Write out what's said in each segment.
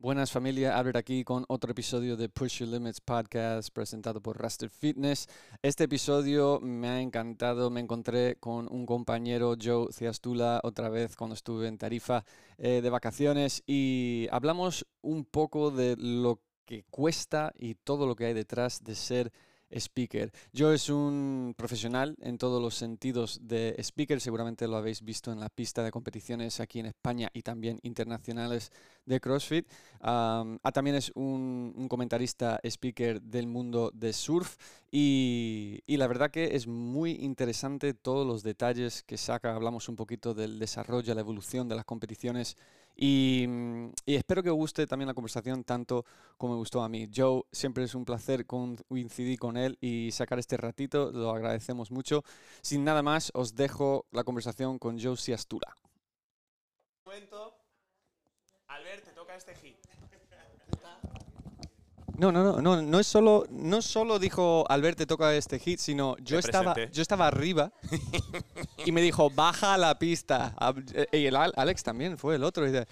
Buenas familia, Albert aquí con otro episodio de Push Your Limits podcast presentado por Raster Fitness. Este episodio me ha encantado, me encontré con un compañero Joe Ciastula otra vez cuando estuve en Tarifa eh, de vacaciones. Y hablamos un poco de lo que cuesta y todo lo que hay detrás de ser speaker. Yo es un profesional en todos los sentidos de speaker, seguramente lo habéis visto en la pista de competiciones aquí en España y también internacionales de CrossFit. Ah, también es un, comentarista speaker del mundo de surf y, y, la verdad que es muy interesante todos los detalles que saca. Hablamos un poquito del desarrollo, la evolución de las competiciones Mm, y, espero que os guste también la conversación tanto como me gustó a mí. Joe, siempre es un placer coincidir con él y sacar este ratito, lo agradecemos mucho. Sin nada más, os dejo la conversación con Joe Siastura. Momento. Albert, te toca este hit. No, no, no, no, no es solo, no solo dijo Albert te toca este hit, sino yo estaba, yo estaba arriba y me dijo baja la pista. Y el Alex también fue el otro. Y dice,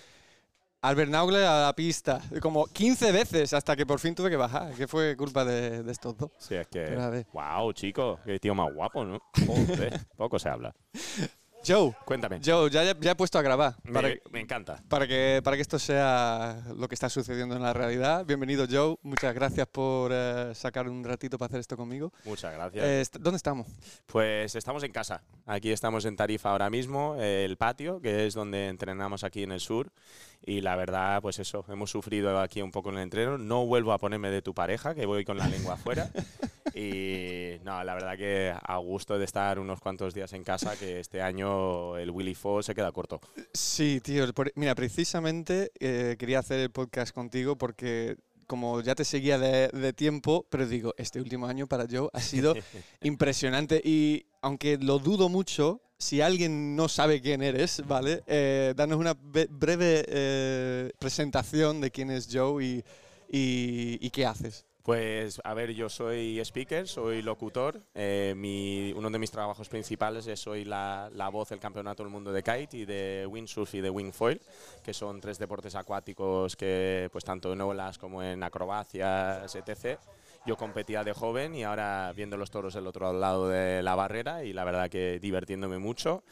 Albert Naugle a la pista. Como 15 veces hasta que por fin tuve que bajar, que fue culpa de, estos dos. Sí, es que. Wow, chico, qué tío más guapo, ¿no? poco se habla. Joe. Cuéntame. Joe, ya, ya, he puesto a grabar. Me, encanta. Para que, para que esto sea lo que está sucediendo en la realidad. Bienvenido, Joe. Muchas gracias por eh, sacar un ratito para hacer esto conmigo. Muchas gracias. ¿Dónde estamos? Pues estamos en casa. Aquí estamos en Tarifa ahora mismo, el patio, que es donde entrenamos aquí en el sur. Y la verdad, pues eso, hemos sufrido aquí un poco en el entreno. No vuelvo a ponerme de tu pareja, que voy con la lengua afuera. Y no, la verdad que a gusto de estar unos cuantos días en casa, que este año el Willy Fo se queda corto. Sí, tío. mira, precisamente eh, quería hacer el podcast contigo porque como ya te seguía de, tiempo, pero digo, este último año para Joe ha sido impresionante y aunque lo dudo mucho, si alguien no sabe quién eres, ¿vale? Eh, danos una breve eh, presentación de quién es Joe y, qué haces. Pues a ver, yo soy speaker, soy locutor. Eh, uno de mis trabajos principales es soy la, la, voz del Campeonato del Mundo de Kite y de Windsurf y de Wingfoil, que son tres deportes acuáticos que pues tanto en olas como en acrobacias, etc yo competía de joven y ahora viendo los toros del otro lado de la barrera y la verdad que divirtiéndome mucho.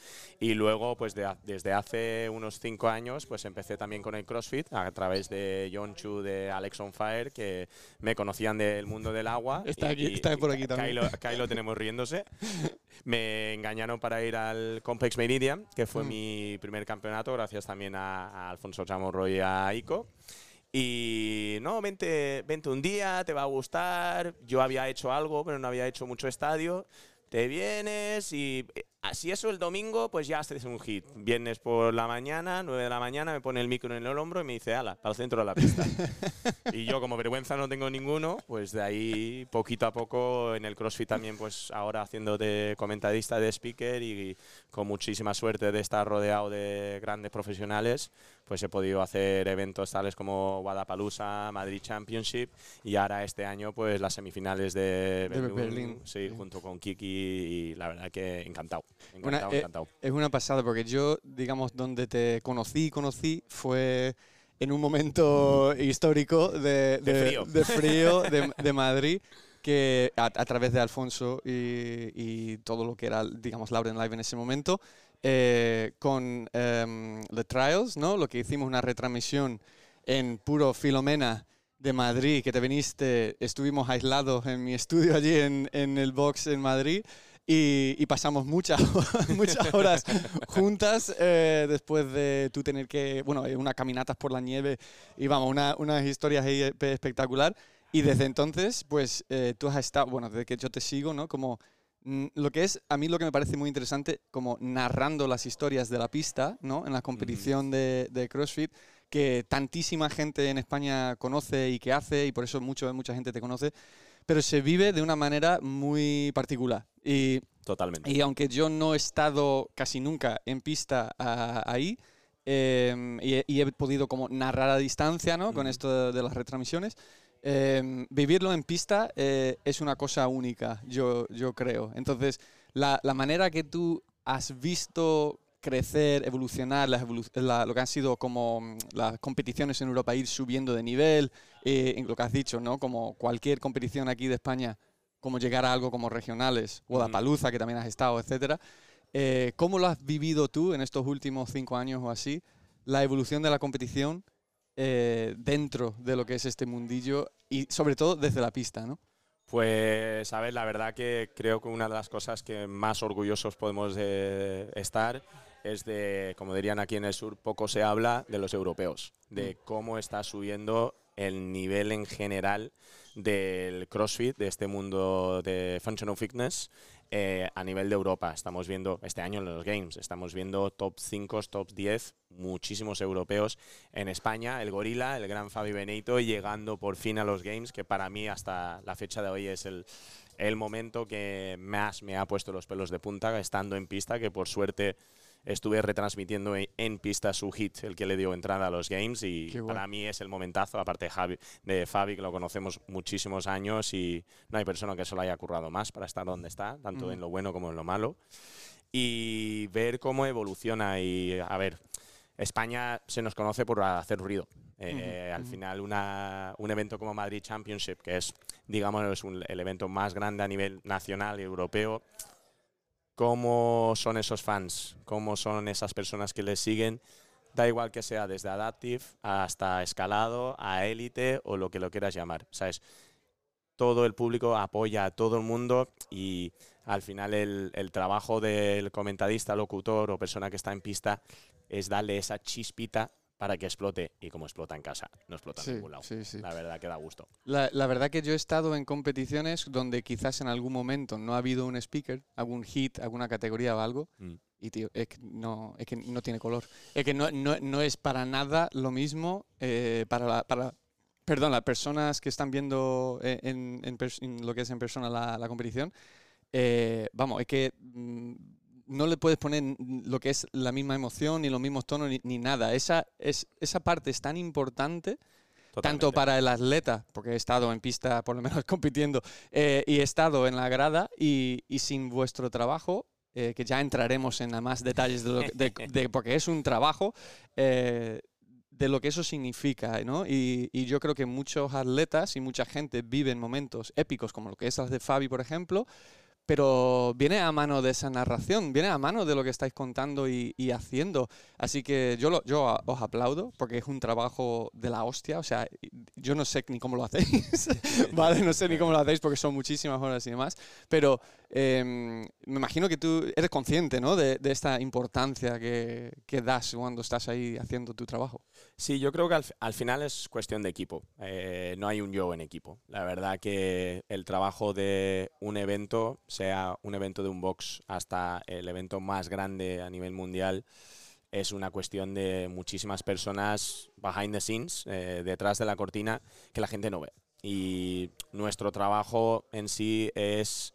Y luego, pues desde hace unos cinco años, pues empecé también con el CrossFit a través de John Chu de Alex on Fire, que me conocían del mundo del agua. Está, aquí, está por aquí también. Acá lo, tenemos riéndose. Me engañaron para ir al Complex Meridian, que fue mm. mi primer campeonato, gracias también a, a Alfonso Chamorro y a Ico. Y no, vente, vente un día, te va a gustar. Yo había hecho algo, pero no había hecho mucho estadio. Te vienes y Así eso el domingo, pues ya haces un hit. Viernes por la mañana, 9 de la mañana, me pone el micro en el hombro y me dice, ala, para el centro de la pista. y yo como vergüenza no tengo ninguno, pues de ahí poquito a poco en el CrossFit también, pues ahora haciendo de comentarista, de speaker y con muchísima suerte de estar rodeado de grandes profesionales, pues he podido hacer eventos tales como Guadalajara, Madrid Championship y ahora este año pues las semifinales de, Berlín, sí, junto con Kiki y la verdad que encantado. Eh, es una pasada porque yo, digamos, donde te conocí, conocí fue en un momento histórico de, frío de, Madrid que a, través de Alfonso y, todo lo que era, digamos, Lauren Live en ese momento, eh, con um, The Trials, ¿no? Lo que hicimos una retransmisión en puro Filomena de Madrid, que te viniste, estuvimos aislados en mi estudio allí en, en el box en Madrid y, pasamos muchas, muchas horas juntas eh, después de tú tener que, bueno, eh, unas caminatas por la nieve y vamos, una, unas historias eh, espectacular. Y desde entonces, pues tú has estado, bueno, desde que yo te sigo, ¿no? Como mm, lo que es, a mí lo que me parece muy interesante, como narrando las historias de la pista, ¿no? En la competición de, de CrossFit, que tantísima gente en España conoce y que hace, y por eso mucho, mucha gente te conoce pero se vive de una manera muy particular. Y, Totalmente. Y aunque yo no he estado casi nunca en pista ahí, em, y, he, podido como narrar a distancia ¿no? con esto de, las retransmisiones, em, vivirlo en pista eh, es una cosa única, yo, yo creo. Entonces, la, la manera que tú has visto crecer, evolucionar, lo que han sido como mm, las competiciones en Europa, ir subiendo de nivel, eh, en lo que has dicho, ¿no? Como cualquier competición aquí de España, como llegar a algo como regionales, o Paluza, que también has estado, etcétera. Eh, ¿Cómo lo has vivido tú en estos últimos cinco años o así? La evolución de la competición eh, dentro de lo que es este mundillo y sobre todo desde la pista, ¿no? Pues, a ver, la verdad que creo que una de las cosas que más orgullosos podemos estar es de, como dirían aquí en el sur, poco se habla de los europeos, de mm. cómo está subiendo el nivel en general del CrossFit, de este mundo de Functional Fitness, eh, a nivel de Europa. Estamos viendo este año en los Games, estamos viendo top 5, top 10, muchísimos europeos en España. El Gorila, el gran Fabi Benito, llegando por fin a los Games, que para mí hasta la fecha de hoy es el, el momento que más me ha puesto los pelos de punta estando en pista, que por suerte estuve retransmitiendo en pista su hit, el que le dio entrada a los Games, y para mí es el momentazo, aparte de, Javi, de Fabi, que lo conocemos muchísimos años y no hay persona que se lo haya currado más para estar donde está, tanto en lo bueno como en lo malo. Y ver cómo evoluciona y, a ver, España se nos conoce por hacer ruido. Eh, al final, una, un evento como Madrid Championship, que es, digamos, el evento más grande a nivel nacional y europeo, cómo son esos fans, cómo son esas personas que les siguen. Da igual que sea desde Adaptive hasta Escalado, a Élite o lo que lo quieras llamar. ¿Sabes? Todo el público apoya a todo el mundo y al final el, el trabajo del comentadista, locutor o persona que está en pista es darle esa chispita para que explote. Y como explota en casa, no explota en ningún lado. La verdad que da gusto. La, la, verdad que yo he estado en competiciones donde quizás en algún momento no ha habido un speaker, algún hit, alguna categoría o algo. Mm. Y tío, es que, no, es que no tiene color. Es que no, no, no es para nada lo mismo eh, para, para perdón, las personas que están viendo en, en, lo que es en persona la, la competición. Eh, vamos, es que mm, no le puedes poner lo que es la misma emoción, ni los mismos tonos, ni, nada. Esa, es, esa parte es tan importante. Tanto para el atleta, porque he estado en pista, por lo menos compitiendo, eh, y he estado en la grada, y, sin vuestro trabajo, eh, que ya entraremos en más detalles de, porque es un trabajo, eh, de lo que eso significa, ¿no? Y, y, yo creo que muchos atletas y mucha gente viven momentos épicos, como lo que es las de Fabi, por ejemplo, pero viene a mano de esa narración, viene a mano de lo que estáis contando y, haciendo. Así que yo, lo, os aplaudo porque es un trabajo de la hostia. O sea, yo no sé ni cómo lo hacéis, ¿vale? No sé ni cómo lo hacéis porque son muchísimas horas y demás. Pero em, me imagino que tú eres consciente, ¿no? De, esta importancia que, das cuando estás ahí haciendo tu trabajo. Sí, yo creo que al, final es cuestión de equipo. Eh, no hay un yo en equipo. La verdad que el trabajo de un evento sea un evento de un box hasta el evento más grande a nivel mundial, es una cuestión de muchísimas personas behind the scenes, eh, detrás de la cortina, que la gente no ve. Y nuestro trabajo en sí es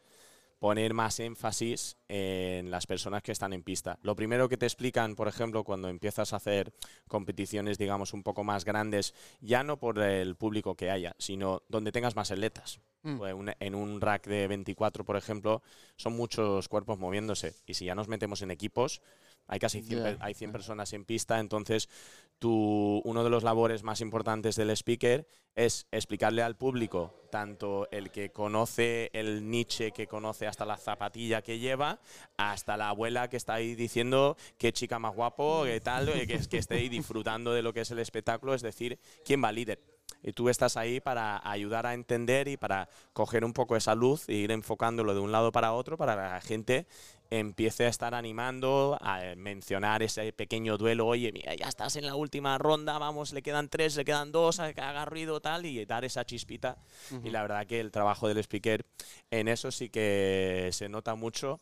poner más énfasis en las personas que están en pista. Lo primero que te explican, por ejemplo, cuando empiezas a hacer competiciones, digamos, un poco más grandes, ya no por el público que haya, sino donde tengas más atletas. Mm. Pues en un rack de 24, por ejemplo, son muchos cuerpos moviéndose. Y si ya nos metemos en equipos, hay casi 100, hay 100 personas en pista, entonces tú, uno de los labores más importantes del speaker es explicarle al público, tanto el que conoce el niche, que conoce hasta la zapatilla que lleva, hasta la abuela que está ahí diciendo qué chica más guapo, qué tal, que, que esté ahí disfrutando de lo que es el espectáculo, es decir, quién va líder y tú estás ahí para ayudar a entender y para coger un poco esa luz e ir enfocándolo de un lado para otro para que la gente empiece a estar animando, a mencionar ese pequeño duelo, oye, mira, ya estás en la última ronda, vamos, le quedan tres, le quedan dos, que haga ruido tal, y dar esa chispita. Y la verdad que el trabajo del speaker en eso sí que se nota mucho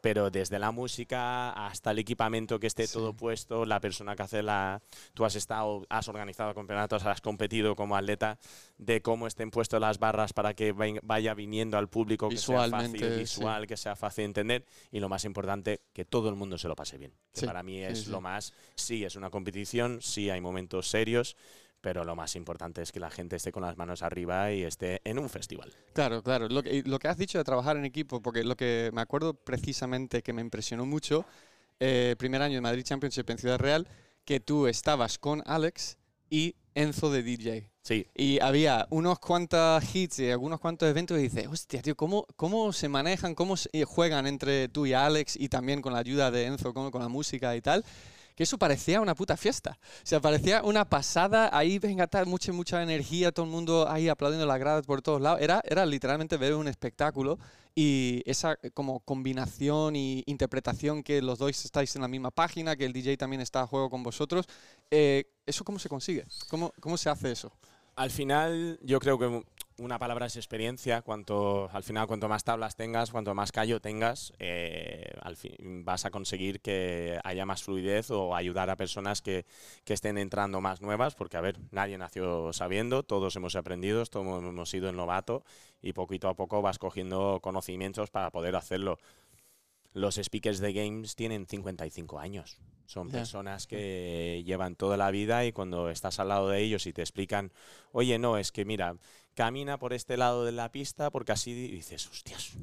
pero desde la música hasta el equipamiento que esté todo puesto, la persona que hace la... Tú has estado, has organizado campeonatos, has competido como atleta, de cómo estén puestas las barras para que vaya viniendo al público, que sea fácil, visual, que sea fácil de entender, y lo más importante, que todo el mundo se lo pase bien. Que para mí es lo más... Sí, es una competición, sí hay momentos serios, pero lo más importante es que la gente esté con las manos arriba y esté en un festival. Claro, claro. Lo que, lo que has dicho de trabajar en equipo, porque lo que me acuerdo precisamente que me impresionó mucho eh, primer año de Madrid Championship en Ciudad Real, que tú estabas con Alex y Enzo de DJ. Sí. Y había unos cuantos hits y algunos cuantos eventos y dices, hostia, tío, ¿cómo, ¿cómo se manejan, cómo se juegan entre tú y Alex y también con la ayuda de Enzo con, con la música y tal? Que eso parecía una puta fiesta. O sea, parecía una pasada, ahí venga, tal, mucha, mucha energía, todo el mundo ahí aplaudiendo la grada por todos lados. Era, era literalmente ver un espectáculo y esa eh, como combinación y interpretación que los dos estáis en la misma página, que el DJ también está a juego con vosotros, eh, ¿eso cómo se consigue? ¿Cómo, ¿Cómo se hace eso? Al final, yo creo que una palabra es experiencia. Cuanto, al final, cuanto más tablas tengas, cuanto más callo tengas, eh, vas a conseguir que haya más fluidez o ayudar a personas que, que, estén entrando más nuevas, porque, a ver, nadie nació sabiendo, todos hemos aprendido, todos hemos sido el novato y poquito a poco vas cogiendo conocimientos para poder hacerlo. Los speakers de games tienen 55 años. Son personas que llevan toda la vida y cuando estás al lado de ellos y te explican, oye, no, es que mira, camina por este lado de la pista porque así dices, hostias,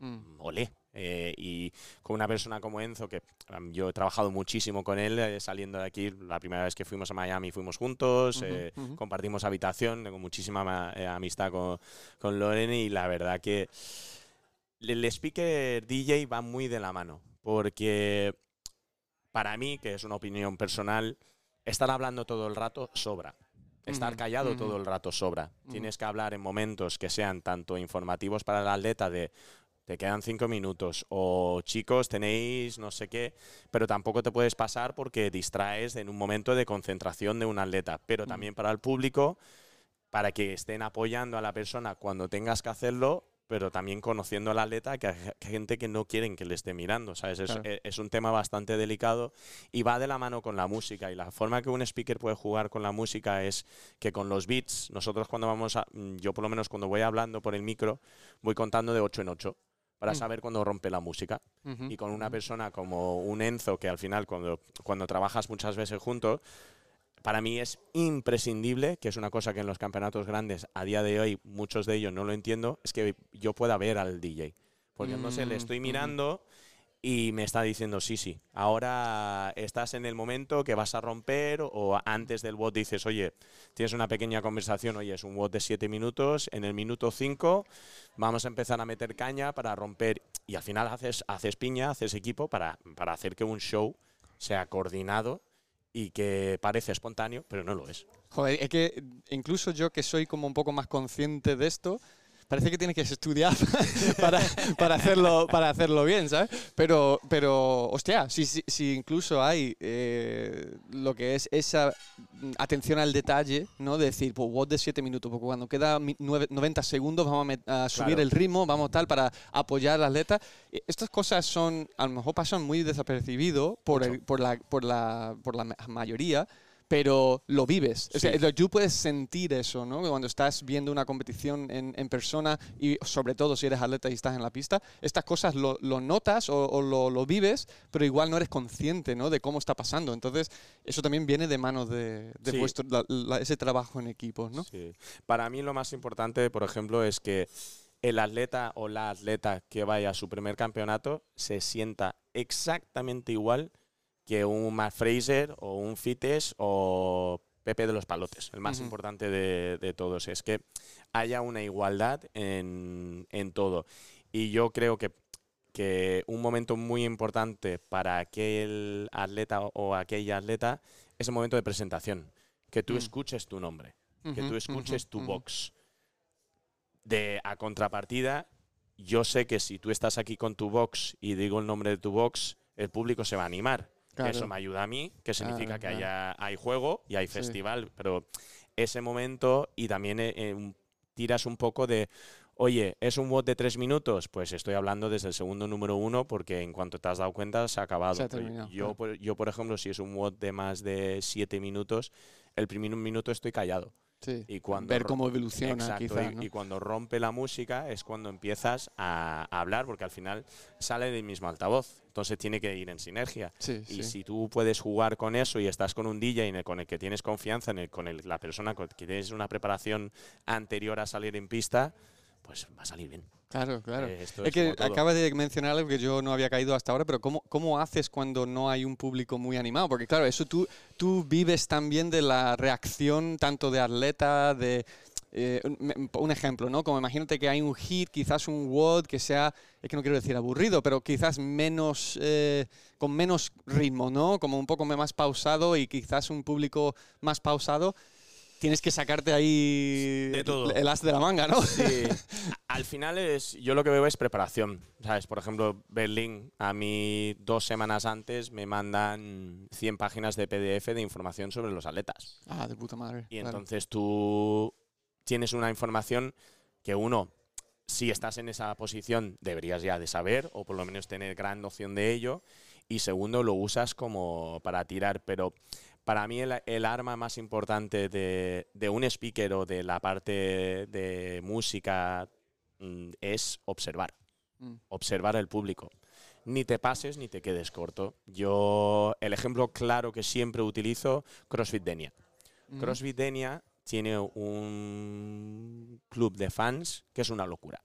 mm. olé. Eh, y con una persona como Enzo, que yo he trabajado muchísimo con él, eh, saliendo de aquí, la primera vez que fuimos a Miami fuimos juntos, eh, compartimos habitación, tengo muchísima amistad con, con Loren y la verdad que el speaker DJ va muy de la mano, porque para mí, que es una opinión personal, estar hablando todo el rato sobra. Estar callado todo el rato sobra. Tienes que hablar en momentos que sean tanto informativos para el atleta de te quedan cinco minutos o chicos tenéis no sé qué, pero tampoco te puedes pasar porque distraes en un momento de concentración de un atleta. Pero también para el público, para que estén apoyando a la persona cuando tengas que hacerlo, pero también conociendo al atleta que hay gente que no quieren que le esté mirando, ¿sabes? E, es, un tema bastante delicado y va de la mano con la música y la forma que un speaker puede jugar con la música es que con los beats, nosotros cuando vamos a, mm, yo por lo menos cuando voy hablando por el micro, voy contando de 8 en 8 para mm. saber cuándo rompe la música. Y con una persona como un Enzo, que al final cuando, cuando trabajas muchas veces juntos, para mí es imprescindible, que es una cosa que en los campeonatos grandes a día de hoy muchos de ellos no lo entiendo, es que yo pueda ver al DJ. Porque no sé, le estoy mm, mirando y me está diciendo, sí, sí, ahora estás en el momento que vas a romper o antes del bot dices, oye, tienes una pequeña conversación, oye, es un bot de 7 minutos, en el minuto 5 vamos a empezar a meter caña para romper y al final haces, haces piña, haces equipo para, para hacer que un show sea coordinado y que parece espontáneo, pero no lo es. Joder, es que incluso yo que soy como un poco más consciente de esto, parece que tienes que estudiar para, para, hacerlo, para hacerlo bien, ¿sabes? Pero, pero hostia, si, si, incluso hay eh, lo que es esa atención al detalle, ¿no? De decir, pues what de 7 minutos, porque cuando queda 90 segundos vamos a, subir el ritmo, vamos tal, para apoyar al atleta. Estas cosas son, a lo mejor pasan muy desapercibido por, por, la, por, la, por la mayoría, pero lo vives. O sea, tú puedes sentir eso, ¿no? Cuando estás viendo una competición en, en, persona y sobre todo si eres atleta y estás en la pista, estas cosas lo, lo notas o, lo, lo, vives, pero igual no eres consciente, ¿no? De cómo está pasando. Entonces, eso también viene de manos de, de vuestro, ese trabajo en equipo, ¿no? Sí. Para mí lo más importante, por ejemplo, es que el atleta o la atleta que vaya a su primer campeonato se sienta exactamente igual que un Matt Fraser o un Fites o Pepe de los Palotes. El más importante de, todos es que haya una igualdad en, todo. Y yo creo que, que, un momento muy importante para aquel atleta o aquella atleta es el momento de presentación. Que tú mm. escuches tu nombre, que tú escuches tu box. De, a contrapartida, yo sé que si tú estás aquí con tu box y digo el nombre de tu box, el público se va a animar eso me ayuda a mí, que significa que haya, hay juego y hay festival, pero ese momento y también eh, eh, tiras un poco de, oye, ¿es un bot de tres minutos? Pues estoy hablando desde el segundo número uno porque en cuanto te has dado cuenta se ha acabado. yo, por, yo, por ejemplo, si es un bot de más de siete minutos, el primer minuto estoy callado. Y cuando ver cómo evoluciona. y, cuando rompe la música es cuando empiezas a, hablar, porque al final sale del mismo altavoz. Entonces tiene que ir en sinergia. y si tú puedes jugar con eso y estás con un DJ con el que tienes confianza, en el, con la persona que tienes una preparación anterior a salir en pista, pues va a salir bien. Claro, claro. Eh, es, que acabas de mencionar algo que yo no había caído hasta ahora, pero ¿cómo, ¿cómo haces cuando no hay un público muy animado? Porque claro, eso tú, tú vives también de la reacción tanto de atleta, de... Eh, un ejemplo, ¿no? Como imagínate que hay un hit, quizás un WOD que sea, es que no quiero decir aburrido, pero quizás menos, eh, con menos ritmo, ¿no? Como un poco más pausado y quizás un público más pausado tienes que sacarte ahí el as de la manga, ¿no? Sí. Al final es, yo lo que veo es preparación. ¿Sabes? Por ejemplo, Berlín, a mí dos semanas antes me mandan 100 páginas de PDF de información sobre los atletas. Ah, de puta madre. Y entonces tú tienes una información que uno, si estás en esa posición, deberías ya de saber o por lo menos tener gran noción de ello. Y segundo, lo usas como para tirar, pero para mí el, arma más importante de, un speaker o de la parte de música mm, es observar. Mm. Observar al público. Ni te pases ni te quedes corto. Yo, el ejemplo claro que siempre utilizo, CrossFit Denia. Mm. CrossFit Denia tiene un club de fans que es una locura.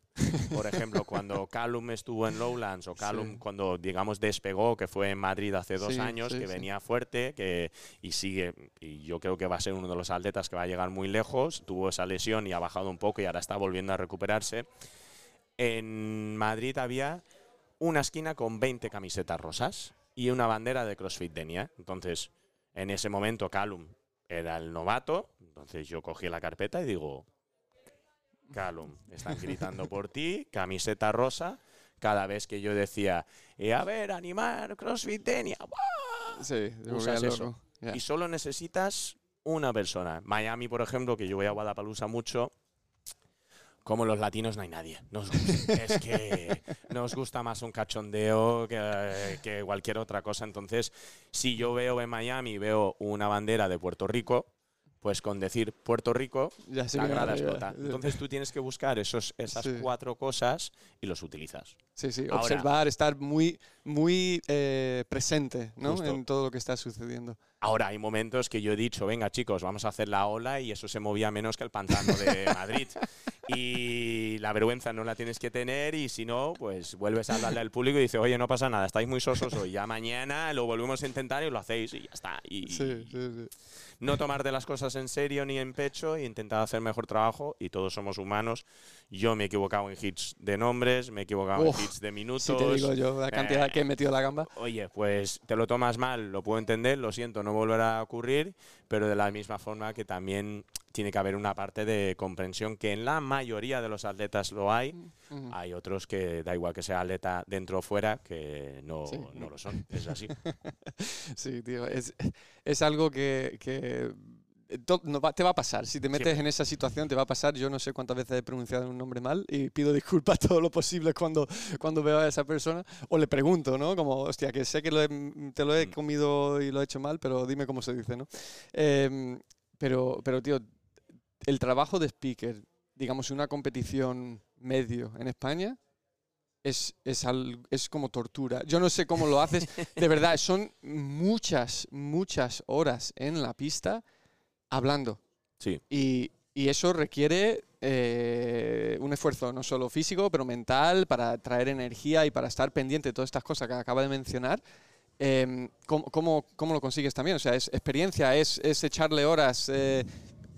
Por ejemplo, cuando Callum estuvo en Lowlands o Callum cuando, digamos, despegó, que fue en Madrid hace dos años, que venía fuerte que, y sigue, y yo creo que va a ser uno de los atletas que va a llegar muy lejos, tuvo esa lesión y ha bajado un poco y ahora está volviendo a recuperarse. En Madrid había una esquina con 20 camisetas rosas y una bandera de CrossFit Denia. Entonces, en ese momento Callum era el novato, entonces yo cogí la carpeta y digo, Calum, están gritando por ti, camiseta rosa. Cada vez que yo decía, eh, a ver, animar, CrossFit Tenia, sí, usas eso. Y solo necesitas una persona. Miami, por ejemplo, que yo voy a Guadalajara mucho, como los latinos no hay nadie. es que nos gusta más un cachondeo que, que, cualquier otra cosa. Entonces, si yo veo en Miami, veo una bandera de Puerto Rico, pues con decir Puerto Rico, ya la grada explota. Entonces tú tienes que buscar esos, esas cuatro cosas y los utilizas. Sí, sí, observar, estar muy, muy eh, presente ¿no? en todo lo que está sucediendo. Ahora hay momentos que yo he dicho, venga chicos, vamos a hacer la ola y eso se movía menos que el pantano de Madrid. Y la vergüenza no la tienes que tener y si no, pues vuelves a hablarle al público y dices, oye, no pasa nada, estáis muy sosos hoy, ya mañana lo volvemos a intentar y lo hacéis y ya está. Y, sí, sí, sí. No tomarte las cosas en serio ni en pecho e intentar hacer mejor trabajo y todos somos humanos. Yo me he equivocado en hits de nombres, me he equivocado en hits de minutos. Si te digo yo la cantidad que he metido la gamba. Oye, pues te lo tomas mal, lo puedo entender, lo siento, no volverá a ocurrir, pero de la misma forma que también tiene que haber una parte de comprensión que en la mayoría de los atletas lo hay. Mm, hay otros que da igual que sea atleta dentro o fuera, que no, no lo son. Es así. sí, tío. Es, es algo que, que te va a pasar. Si te metes en esa situación, te va a pasar. Yo no sé cuántas veces he pronunciado un nombre mal y pido disculpas todo lo posible cuando, cuando veo a esa persona. O le pregunto, ¿no? Como, hostia, que sé que te lo he mm. comido y lo he hecho mal, pero dime cómo se dice, ¿no? Em, pero, pero, tío, el trabajo de speaker, digamos, en una competición medio en España, es, es, es, como tortura. Yo no sé cómo lo haces. De verdad, son muchas, muchas horas en la pista hablando. Sí. Y, y eso requiere eh, un esfuerzo no solo físico, pero mental, para traer energía y para estar pendiente de todas estas cosas que acaba de mencionar. Em, ¿cómo, cómo, cómo, lo consigues también? O sea, es experiencia, es, es echarle horas, eh,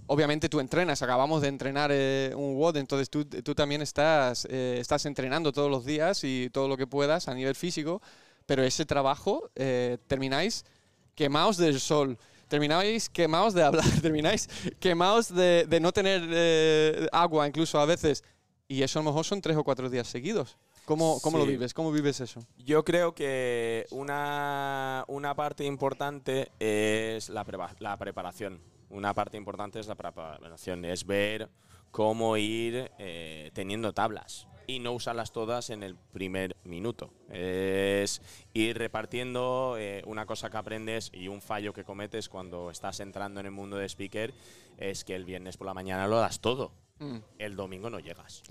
obviamente tú entrenas, acabamos de entrenar eh, un WOD, entonces tú, tú también estás, eh, estás entrenando todos los días y todo lo que puedas a nivel físico, pero ese trabajo eh, termináis quemados del sol, termináis quemados de hablar, termináis quemados de, de no tener agua incluso a veces, y eso a lo mejor son tres o cuatro días seguidos. ¿Cómo, cómo lo vives? ¿Cómo vives eso? Yo creo que una, una parte importante es la, la preparación una parte importante es la preparación, es ver cómo ir eh, teniendo tablas y no usarlas todas en el primer minuto. Es ir repartiendo eh, una cosa que aprendes y un fallo que cometes cuando estás entrando en el mundo de speaker es que el viernes por la mañana lo das todo. Mm. El domingo no llegas.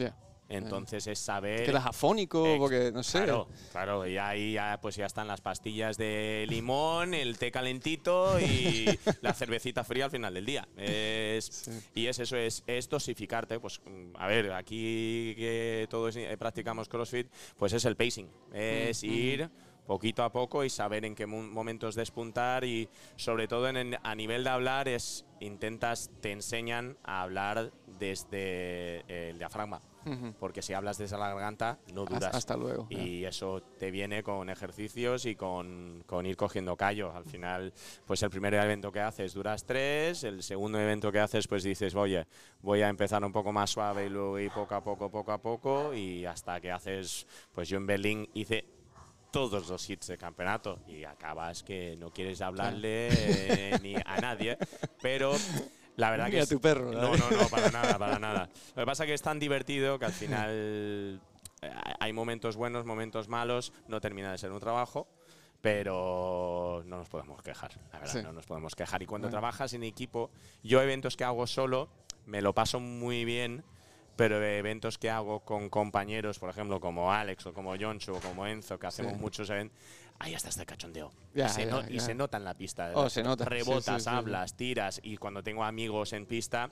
Entonces es saber. Quedas afónico, porque no sé. Claro, claro, y ahí ya, pues ya están las pastillas de limón, el té calentito y la cervecita fría al final del día. Y es eso, es, es, dosificarte. Pues a ver, aquí que todos practicamos CrossFit, pues es el pacing. Es ir poquito a poco y saber en qué momentos despuntar y sobre todo en, a nivel de hablar es intentas, te enseñan a hablar desde el diafragma. Porque si hablas desde la garganta, no duras. Hasta luego. Y eso te viene con ejercicios y con, con, ir cogiendo callo. Al final, pues el primer evento que haces duras tres, el segundo evento que haces, pues dices, oye, voy a empezar un poco más suave y luego ir poco a poco, poco a poco, y hasta que haces, pues yo en Berlín hice todos los hits de campeonato y acabas que no quieres hablarle eh, ni a nadie, pero la verdad que a tu perro. No, no, no, para nada, para nada. Lo que pasa es que es tan divertido que al final eh, hay momentos buenos, momentos malos, no termina de ser un trabajo, pero no nos podemos quejar, la verdad, no nos podemos quejar. Y cuando trabajas en equipo, yo eventos que hago solo, me lo paso muy bien, pero eventos que hago con compañeros, por ejemplo, como Alex o como Joncho o como Enzo, que hacemos muchos eventos, ahí está este cachondeo. y, se nota en la pista. Oh, se nota. Rebotas, hablas, tiras, y cuando tengo amigos en pista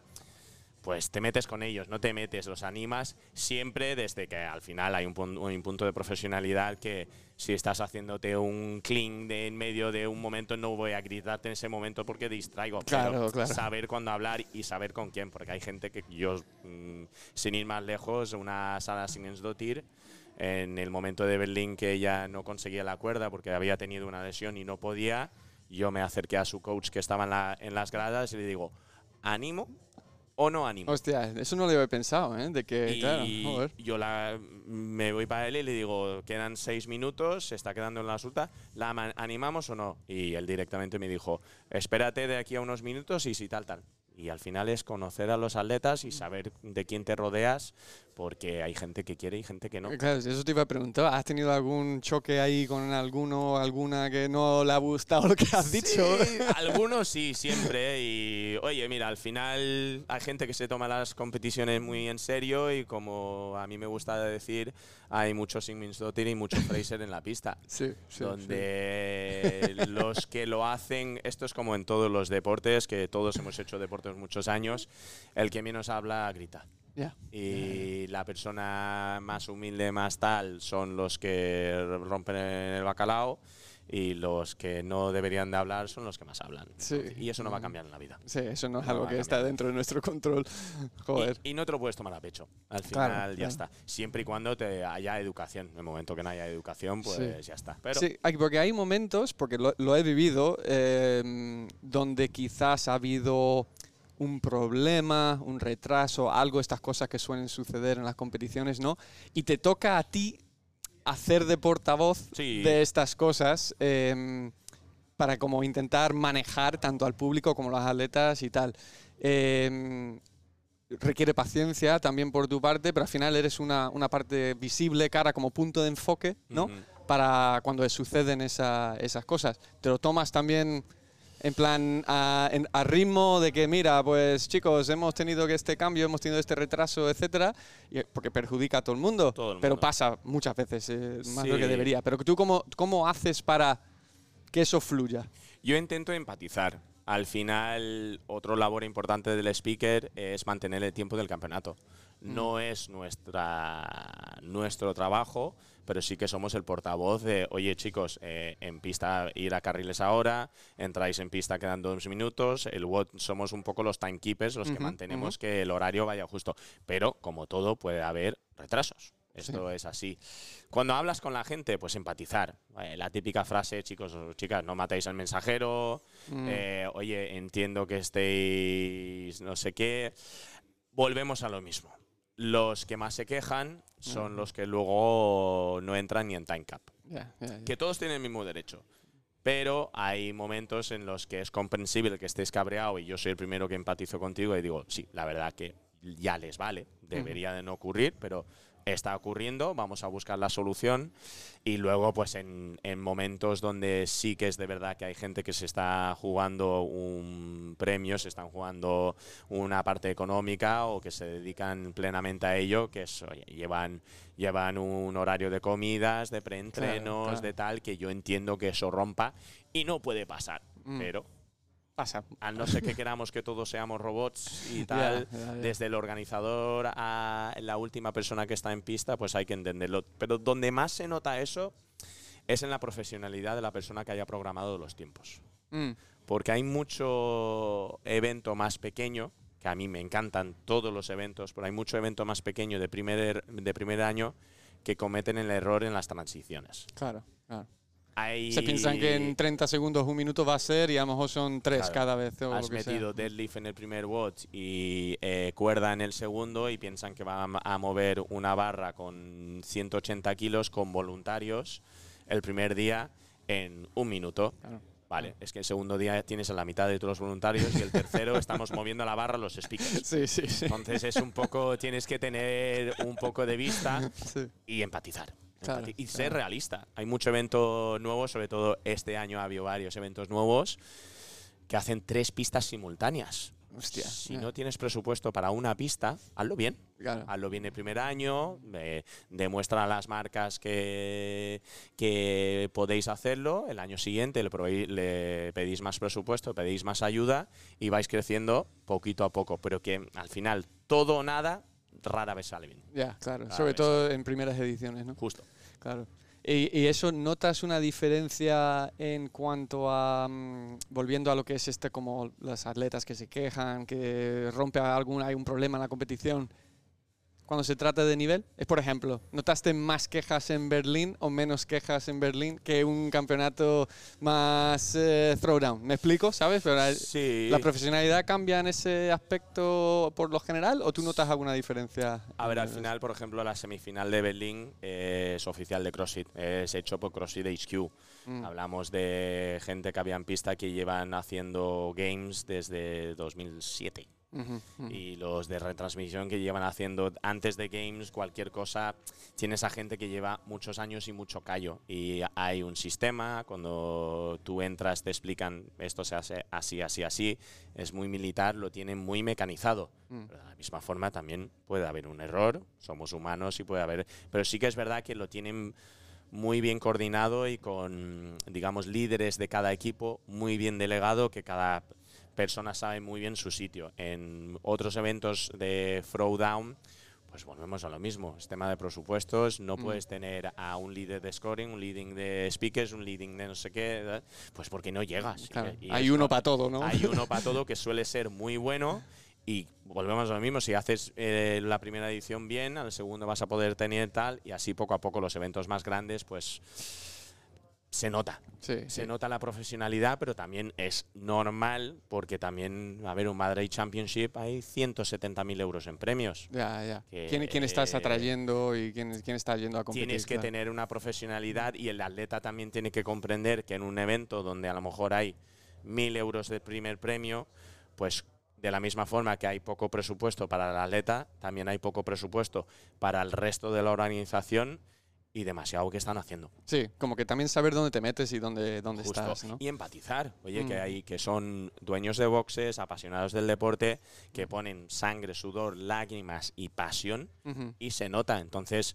pues te metes con ellos, no te metes, los animas, siempre desde que al final hay un, punto de profesionalidad que si estás haciéndote un clean de en medio de un momento, no voy a gritarte en ese momento porque distraigo. Claro, pero saber cuándo hablar y saber con quién, porque hay gente que yo, mm, sin ir más lejos, una sala sin Dotir, en el momento de Berlín que ella no conseguía la cuerda porque había tenido una lesión y no podía, yo me acerqué a su coach que estaba en, en las gradas y le digo, ánimo, o no ánimo. Hostia, eso no lo había pensado, ¿eh? De que, claro, yo la, me voy para él y le digo, quedan seis minutos, se está quedando en la resulta, ¿la animamos o no? Y él directamente me dijo, espérate de aquí a unos minutos y si tal, tal. Y al final es conocer a los atletas y saber de quién te rodeas, porque hay gente que quiere y gente que no. Claro, eso te iba a preguntar. ¿Has tenido algún choque ahí con alguno o alguna que no le ha gustado lo que has dicho? algunos sí, siempre. Y oye, mira, al final hay gente que se toma las competiciones muy en serio y como a mí me gusta decir, hay muchos Sigmundsdottir y mucho Fraser en la pista. Sí, sí Donde los que lo hacen, esto es como en todos los deportes, que todos hemos hecho deportes muchos años, el que menos habla grita. Y la persona más humilde, más tal, son los que rompen el bacalao y los que no deberían de hablar son los que más hablan. Y eso no va a cambiar en la vida. Sí, eso no es algo que está dentro de nuestro control. Joder. Y, no te lo puedes tomar a pecho. Al final ya está. Siempre y cuando te haya educación. En el momento que no haya educación, pues ya está. Pero sí, porque hay momentos, porque lo, he vivido, eh, donde quizás ha habido un problema, un retraso, algo, estas cosas que suelen suceder en las competiciones, ¿no? Y te toca a ti hacer de portavoz de estas cosas em, para como intentar manejar tanto al público como a los atletas y tal. Em, requiere paciencia también por tu parte, pero al final eres una, parte visible, cara como punto de enfoque, ¿no? Para cuando suceden esas cosas. Te lo tomas también en plan a, ritmo de que, mira, pues chicos, hemos tenido que este cambio, hemos tenido este retraso, etcétera, porque perjudica a todo el mundo, pero pasa muchas veces, eh, más de lo que debería. Pero tú, cómo, ¿cómo haces para que eso fluya? Yo intento empatizar. Al final, otro labor importante del speaker es mantener el tiempo del campeonato. No mm. es nuestra, nuestro trabajo, pero sí que somos el portavoz de, oye chicos, eh, en pista ir a carriles ahora, entráis en pista quedando dos minutos, el WOT somos un poco los timekeepers, los que mantenemos que el horario vaya justo. Pero como todo puede haber retrasos. Esto es así. Cuando hablas con la gente, pues empatizar. Eh, la típica frase, chicos o chicas, no matéis al mensajero. Mm. Eh, oye, entiendo que estéis no sé qué. Volvemos a lo mismo los que más se quejan son los que luego no entran ni en time cap. Que todos tienen el mismo derecho. Pero hay momentos en los que es comprensible que estés cabreado y yo soy el primero que empatizo contigo y digo, sí, la verdad que ya les vale, debería de no ocurrir, pero está ocurriendo, vamos a buscar la solución y luego pues en, momentos donde sí que es de verdad que hay gente que se está jugando un premio, se están jugando una parte económica o que se dedican plenamente a ello, que es, llevan, llevan un horario de comidas, de preentrenos, de tal, que yo entiendo que eso rompa y no puede pasar, mm. pero Pasa. A no ser que queramos que todos seamos robots y tal, desde el organizador a la última persona que está en pista, pues hay que entenderlo. Pero donde más se nota eso es en la profesionalidad de la persona que haya programado los tiempos. Mm. Porque hay mucho evento más pequeño, que a mí me encantan todos los eventos, pero hay mucho evento más pequeño de primer, de primer año que cometen el error en las transiciones. Claro, claro. Se piensan que en 30 segundos, un minuto va a ser y a lo mejor son tres cada vez. O has metido deadlift en el primer watch y eh, cuerda en el segundo y piensan que van a mover una barra con 180 kilos con voluntarios el primer día en un minuto. Vale, es que el segundo día tienes a la mitad de todos los voluntarios y el tercero estamos moviendo la barra los speakers. Sí, sí, sí. Entonces es un poco, tienes que tener un poco de vista y empatizar y ser realista. Hay mucho evento nuevo, sobre todo este año ha habido varios eventos nuevos que hacen tres pistas simultáneas. Hostia, si no tienes presupuesto para una pista, hazlo bien. Hazlo bien el primer año, demuestra a las marcas que, que podéis hacerlo. El año siguiente le, le, pedís más presupuesto, pedís más ayuda y vais creciendo poquito a poco. Pero que al final todo o nada rara vez sale bien. Ya, claro. Sobre todo en primeras ediciones, ¿no? Justo. Claro. Y, eso, ¿notas una diferencia en cuanto a, mm, volviendo a lo que es este, como las atletas que se quejan, que rompe algún, hay un problema en la competición? Cuando se trata de nivel? Es, por ejemplo, ¿notaste más quejas en Berlín o menos quejas en Berlín que un campeonato más eh, throwdown? ¿Me explico? ¿Sabes? Pero sí. ¿La profesionalidad cambia en ese aspecto por lo general o tú notas alguna diferencia? A ver, al final, por ejemplo, la semifinal de Berlín es oficial de CrossFit, es hecho por CrossFit HQ. Mm. Hablamos de gente que había en pista que llevan haciendo games desde 2007. Y los de retransmisión que llevan haciendo antes de games, cualquier cosa, tienes a gente que lleva muchos años y mucho callo. Y hay un sistema, cuando tú entras te explican esto se hace así, así, así. Es muy militar, lo tienen muy mecanizado. Mm. Pero de la misma forma también puede haber un error, somos humanos y puede haber... Pero sí que es verdad que lo tienen muy bien coordinado y con, digamos, líderes de cada equipo, muy bien delegado, que cada personas saben muy bien su sitio. En otros eventos de Throwdown, pues volvemos a lo mismo. Es tema de presupuestos. No mm. puedes tener a un líder de scoring, un leading de speakers, un leading de no sé qué, pues porque no llegas. hay uno para todo, ¿no? Hay uno para todo que suele ser muy bueno. Y volvemos a lo mismo, si haces eh, la primera edición bien, al segundo vas a poder tener tal, y así poco a poco los eventos más grandes, pues se nota. se nota la profesionalidad, pero también es normal porque también, a ver, un Madrid Championship hay 170.000 euros en premios. Ya, ya. ¿Quién, ¿Quién, estás atrayendo y quién, quién está yendo a competir? Tienes que tener una profesionalidad y el atleta también tiene que comprender que en un evento donde a lo mejor hay 1.000 euros de primer premio, pues de la misma forma que hay poco presupuesto para el atleta, también hay poco presupuesto para el resto de la organización y demasiado que están haciendo. Sí, como que también saber dónde te metes y dónde, dónde estás. ¿no? Y empatizar. Oye, que mm. hay que son dueños de boxes, apasionados del deporte, que ponen sangre, sudor, lágrimas y pasión y se nota. Entonces,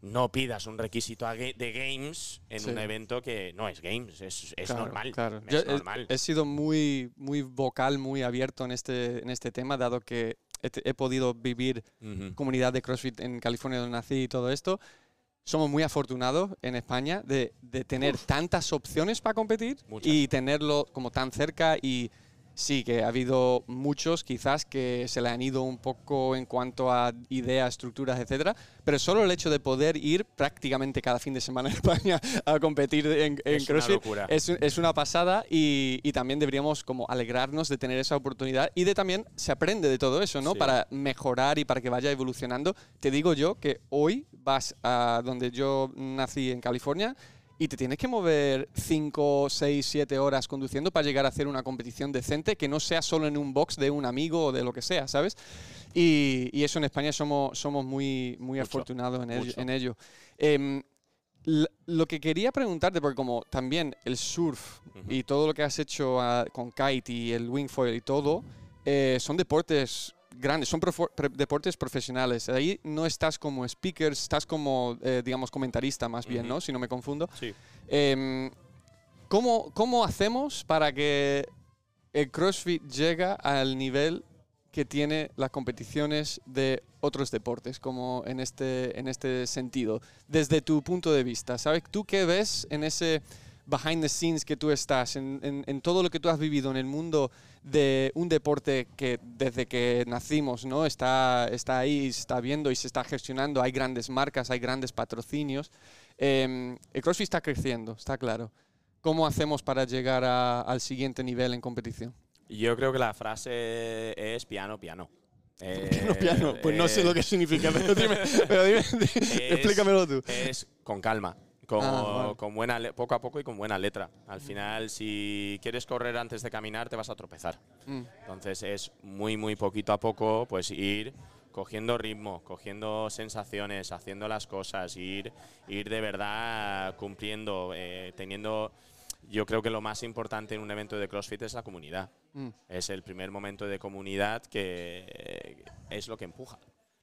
no pidas un requisito de games en un evento que no es games, es, normal. Claro. He, sido muy, muy vocal, muy abierto en este, en este tema, dado que he, podido vivir comunidad de CrossFit en California donde nací y todo esto somos muy afortunados en España de, tener tantas opciones para competir y tenerlo como tan cerca y sí que ha habido muchos quizás que se le han ido un poco en cuanto a ideas, estructuras, etcétera, pero solo el hecho de poder ir prácticamente cada fin de semana a España a competir en, en CrossFit es, una pasada y, también deberíamos como alegrarnos de tener esa oportunidad y de también se aprende de todo eso, ¿no? Para mejorar y para que vaya evolucionando. Te digo yo que hoy vas a donde yo nací en California y te tienes que mover 5, 6, 7 horas conduciendo para llegar a hacer una competición decente que no sea solo en un box de un amigo o de lo que sea, ¿sabes? Y, eso en España somos, somos muy, muy afortunados en, ello. En ello. Em, lo que quería preguntarte, porque como también el surf y todo lo que has hecho ah, con kite y el wingfoil y todo, eh, son deportes grandes, son deportes profesionales. Ahí no estás como speaker, estás como, eh, digamos, comentarista más bien, ¿no? Si no me confundo. Sí. Em, ¿cómo, ¿Cómo hacemos para que el CrossFit llegue al nivel que tiene las competiciones de otros deportes, como en este, en este sentido, desde tu punto de vista? ¿Sabes? ¿Tú qué ves en ese behind the scenes que tú estás, en, en, todo lo que tú has vivido en el mundo de un deporte que desde que nacimos ¿no? está, está ahí, se está viendo y se está gestionando, hay grandes marcas, hay grandes patrocinios. Em, el CrossFit está creciendo, está claro. ¿Cómo hacemos para llegar al siguiente nivel en competición? Yo creo que la frase es piano, piano. piano, piano. Pues no sé lo que significa, pero dime, pero dime, explícamelo tú. Es con calma. Con, ah, con, buena poco a poco y con buena letra. Al final, si quieres correr antes de caminar, te vas a tropezar. Mm. Entonces es muy, muy poquito a poco, pues ir cogiendo ritmo, cogiendo sensaciones, haciendo las cosas, ir, ir de verdad cumpliendo, eh, teniendo yo creo que lo más importante en un evento de CrossFit es la comunidad. Mm. Es el primer momento de comunidad que es lo que empuja.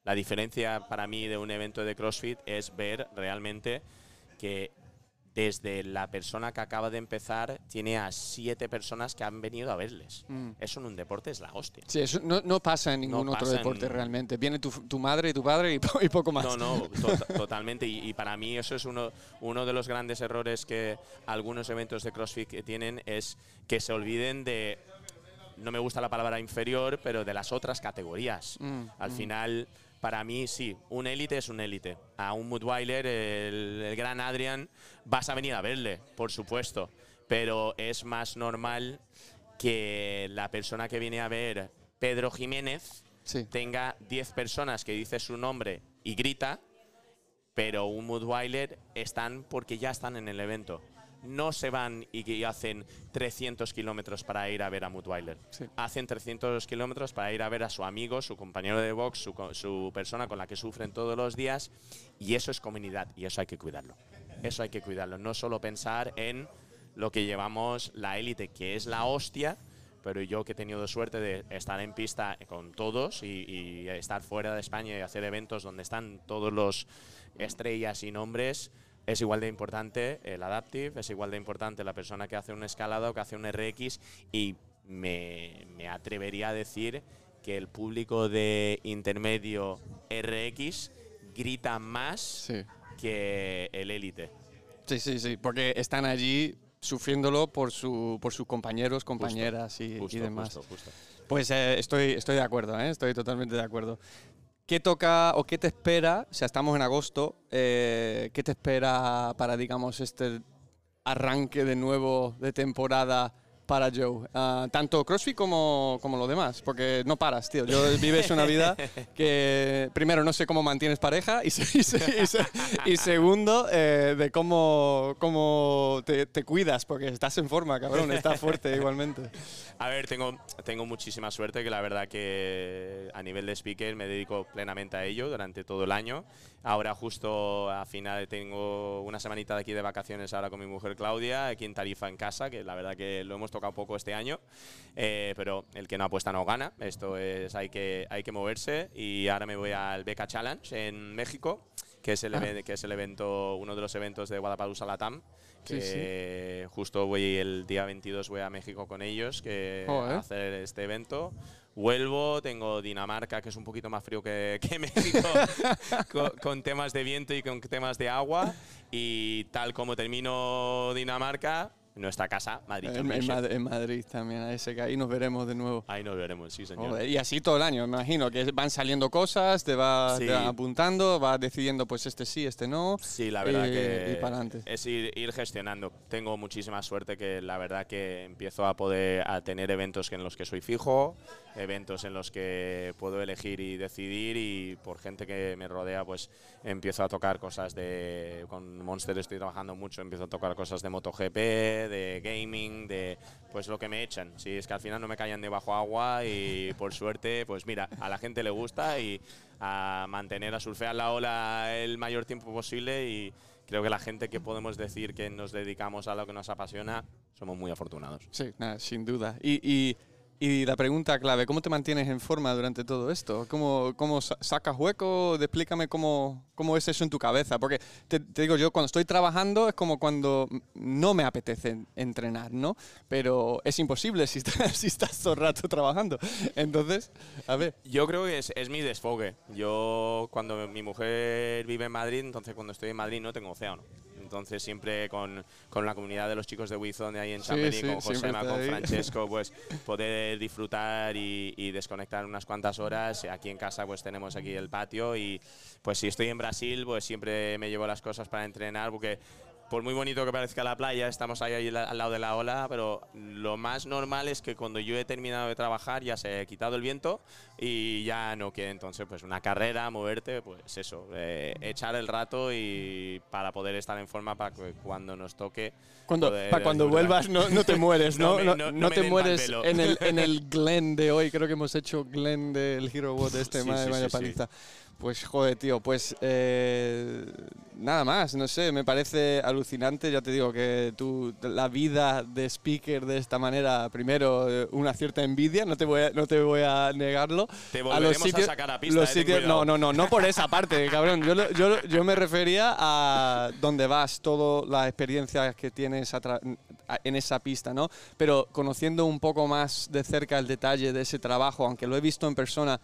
La diferencia para mí de un evento de CrossFit es ver realmente que desde la persona que acaba de empezar tiene a siete personas que han venido a verles. Mm. Eso en un deporte es la hostia. Sí, eso no, pasa en ningún otro deporte realmente. Viene tu, madre y tu padre y, poco más. No, no, totalmente. Y, para mí eso es uno, uno de los grandes errores que algunos eventos de CrossFit tienen, es que se olviden de, no me gusta la palabra inferior, pero de las otras categorías. Mm, Al mm. final para mí sí, un élite es un élite. A un Mudweiler, el, el gran Adrian, vas a venir a verle, por supuesto, pero es más normal que la persona que viene a ver Pedro Jiménez tenga 10 personas que dice su nombre y grita, pero un Mudweiler están porque ya están en el evento no se van y hacen 300 kilómetros para ir a ver a Mutweiler. Hacen 300 kilómetros para ir a ver a su amigo, su compañero de box, su, persona con la que sufren todos los días. Y eso es comunidad y eso hay que cuidarlo. Eso hay que cuidarlo. No solo pensar en lo que llevamos la élite, que es la hostia, pero yo que he tenido suerte de estar en pista con todos y, y, estar fuera de España y hacer eventos donde están todos los estrellas y nombres, es igual de importante el adaptive, es igual de importante la persona que hace un escalado, que hace un RX y me, atrevería a decir que el público de intermedio RX grita más que el élite. Sí, sí, sí, porque están allí sufriéndolo por, su, por sus compañeros, compañeras y, demás. Pues eh, estoy, estoy de acuerdo, ¿eh? estoy totalmente de acuerdo. ¿Qué toca o qué te espera? O sea, estamos en agosto. Eh, ¿Qué te espera para, digamos, este arranque de nuevo de temporada para Joe? Ah, tanto CrossFit como, como lo demás, porque no paras, tío. Yo vives una vida que, primero, no sé cómo mantienes pareja y, y, segundo, eh, de cómo, cómo te, te, cuidas, porque estás en forma, cabrón, estás fuerte igualmente. A ver, tengo, tengo muchísima suerte que la verdad que a nivel de speaker me dedico plenamente a ello durante todo el año. Ahora justo a final tengo una semanita de aquí de vacaciones ahora con mi mujer Claudia, aquí en Tarifa en casa, que la verdad que lo hemos tocado poco este año, eh, pero el que no apuesta no gana, esto es, hay que, hay que moverse y ahora me voy al Beca Challenge en México, que es el, ah. que es el evento, uno de los eventos de Guadalajara Latam, que justo voy el día 22 voy a México con ellos que a hacer este evento Vuelvo, tengo Dinamarca, que es un poquito más frío que, México, con, temas de viento y con temas de agua. Y tal como termino Dinamarca, nuestra casa, Madrid. En, en, Madrid también, ahí nos veremos de nuevo. Ahí nos veremos, sí, señor. y así todo el año, me imagino, que van saliendo cosas, te vas apuntando, vas decidiendo pues este sí, este no. Sí, la verdad que es ir, ir, gestionando. Tengo muchísima suerte que la verdad que empiezo a poder a tener eventos en los que soy fijo, eventos en los que puedo elegir y decidir y por gente que me rodea pues empiezo a tocar cosas de... Con Monster estoy trabajando mucho, empiezo a tocar cosas de MotoGP, de gaming, de pues lo que me echan. Si es que al final no me callan debajo agua y por suerte, pues mira, a la gente le gusta y a mantener a surfear la ola el mayor tiempo posible y creo que la gente que podemos decir que nos dedicamos a lo que nos apasiona, somos muy afortunados. Sí, sin duda. y la pregunta clave, ¿cómo te mantienes en forma durante todo esto? ¿Cómo, cómo sacas hueco? Explícame cómo, cómo es eso en tu cabeza. Porque te, digo, yo cuando estoy trabajando es como cuando no me apetece entrenar, ¿no? Pero es imposible si estás, si estás todo el rato trabajando. Entonces, a ver. Yo creo que es, es mi desfogue. Yo, cuando mi mujer vive en Madrid, entonces cuando estoy en Madrid no tengo océano. Entonces siempre con, con, la comunidad de los chicos de Wizone ahí en Chamonix, con Josema, con Francesco, pues poder disfrutar y, y, desconectar unas cuantas horas. Aquí en casa pues tenemos aquí el patio y pues si estoy en Brasil pues siempre me llevo las cosas para entrenar porque por muy bonito que parezca la playa, estamos ahí, al lado de la ola, pero lo más normal es que cuando yo he terminado de trabajar ya se ha quitado el viento y ya no quiere entonces pues una carrera, moverte, pues eso, eh, echar el rato y para poder estar en forma para que cuando nos toque... Cuando, para cuando vuelvas no, no, te mueres, ¿no? no, te mueres en el, en el Glen de hoy, creo que hemos hecho Glen del Hero de este, sí, sí, paliza. Pues joder, tío, pues eh, nada más, no sé, me parece alucinante, ya te digo que tú, la vida de speaker de esta manera, primero, eh, una cierta envidia, no te voy a, no te voy a negarlo. Te volveremos a, los sacar a pista, los eh, no, no, no, no por esa parte, cabrón, yo, yo, yo, me refería a dónde vas, todas las experiencias que tienes en esa pista, ¿no? Pero conociendo un poco más de cerca el detalle de ese trabajo, aunque lo he visto en persona,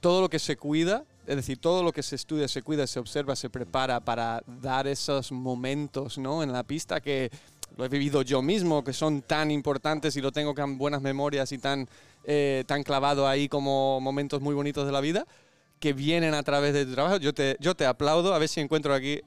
todo lo que se cuida, es decir, todo lo que se estudia, se cuida, se observa, se prepara para dar esos momentos ¿no? en la pista que lo he vivido yo mismo, que son tan importantes y lo tengo con buenas memorias y tan, eh, tan clavado ahí como momentos muy bonitos de la vida, que vienen a través de tu trabajo. Yo te, yo te aplaudo, a ver si encuentro aquí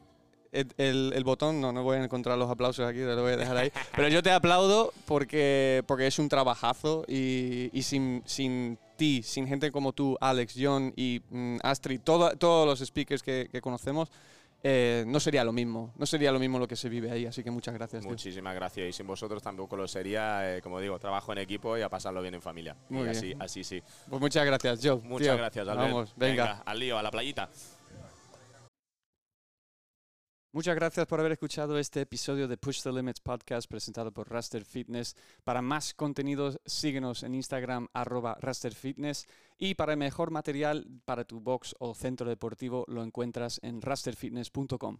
el, el, botón, no, no voy a encontrar los aplausos aquí, lo voy a dejar ahí. Pero yo te aplaudo porque, porque es un trabajazo y, y sin, sin ti, sin gente como tú, Alex, John y mm, Astrid, todos los speakers que, conocemos, eh, no sería lo mismo. No sería lo mismo lo que se vive ahí. Así que muchas gracias. Muchísimas gracias. Y sin vosotros tampoco lo sería. Eh, como digo, trabajo en equipo y a pasarlo bien en familia. Muy Así, así sí. Pues muchas gracias, Joe. Muchas gracias, Albert. Vamos, venga. Al lío, a la playita. Muchas gracias por haber escuchado este episodio de Push the Limits podcast presentado por Raster Fitness. Para más contenidos, síguenos en Instagram arroba Raster Fitness y para el mejor material para tu box o centro deportivo lo encuentras en rasterfitness.com.